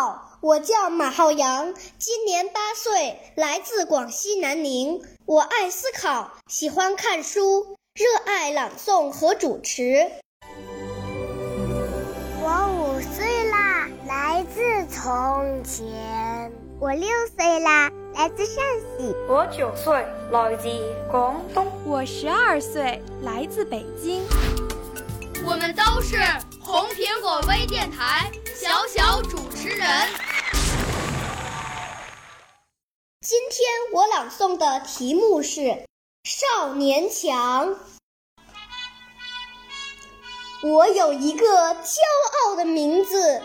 好，我叫马浩洋，今年八岁，来自广西南宁。我爱思考，喜欢看书，热爱朗诵和主持。我五岁啦，来自从前。我六岁啦。来自陕西，我九岁，来自广东，我十二岁，来自北京。我们都是红苹果微电台人。今天我朗诵的题目是《少年强》。我有一个骄傲的名字，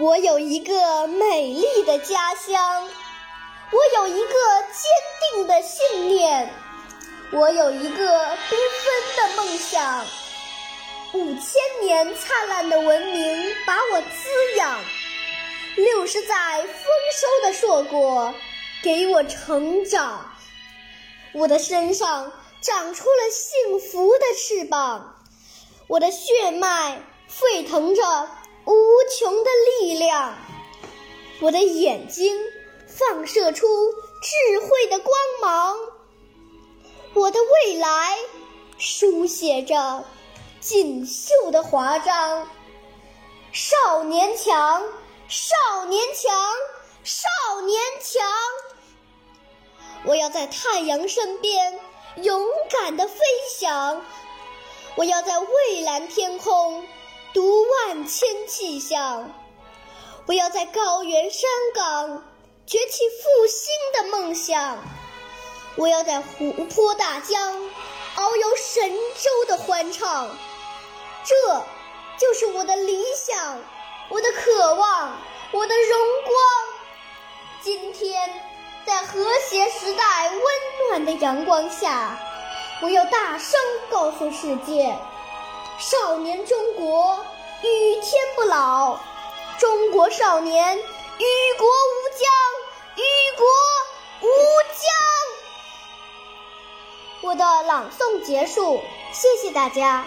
我有一个美丽的家乡。我有一个坚定的信念，我有一个缤纷的梦想。五千年灿烂的文明把我滋养，六十载丰收的硕果给我成长。我的身上长出了幸福的翅膀，我的血脉沸腾着无穷的力量，我的眼睛。放射出智慧的光芒，我的未来书写着锦绣的华章。少年强，少年强，少年强！我要在太阳身边勇敢地飞翔，我要在蔚蓝天空读万千气象，我要在高原山岗。崛起复兴的梦想，我要在湖泊大江遨游神州的欢唱，这就是我的理想，我的渴望，我的荣光。今天，在和谐时代温暖的阳光下，我要大声告诉世界：少年中国与天不老，中国少年与国无疆。与国无疆。我的朗诵结束，谢谢大家。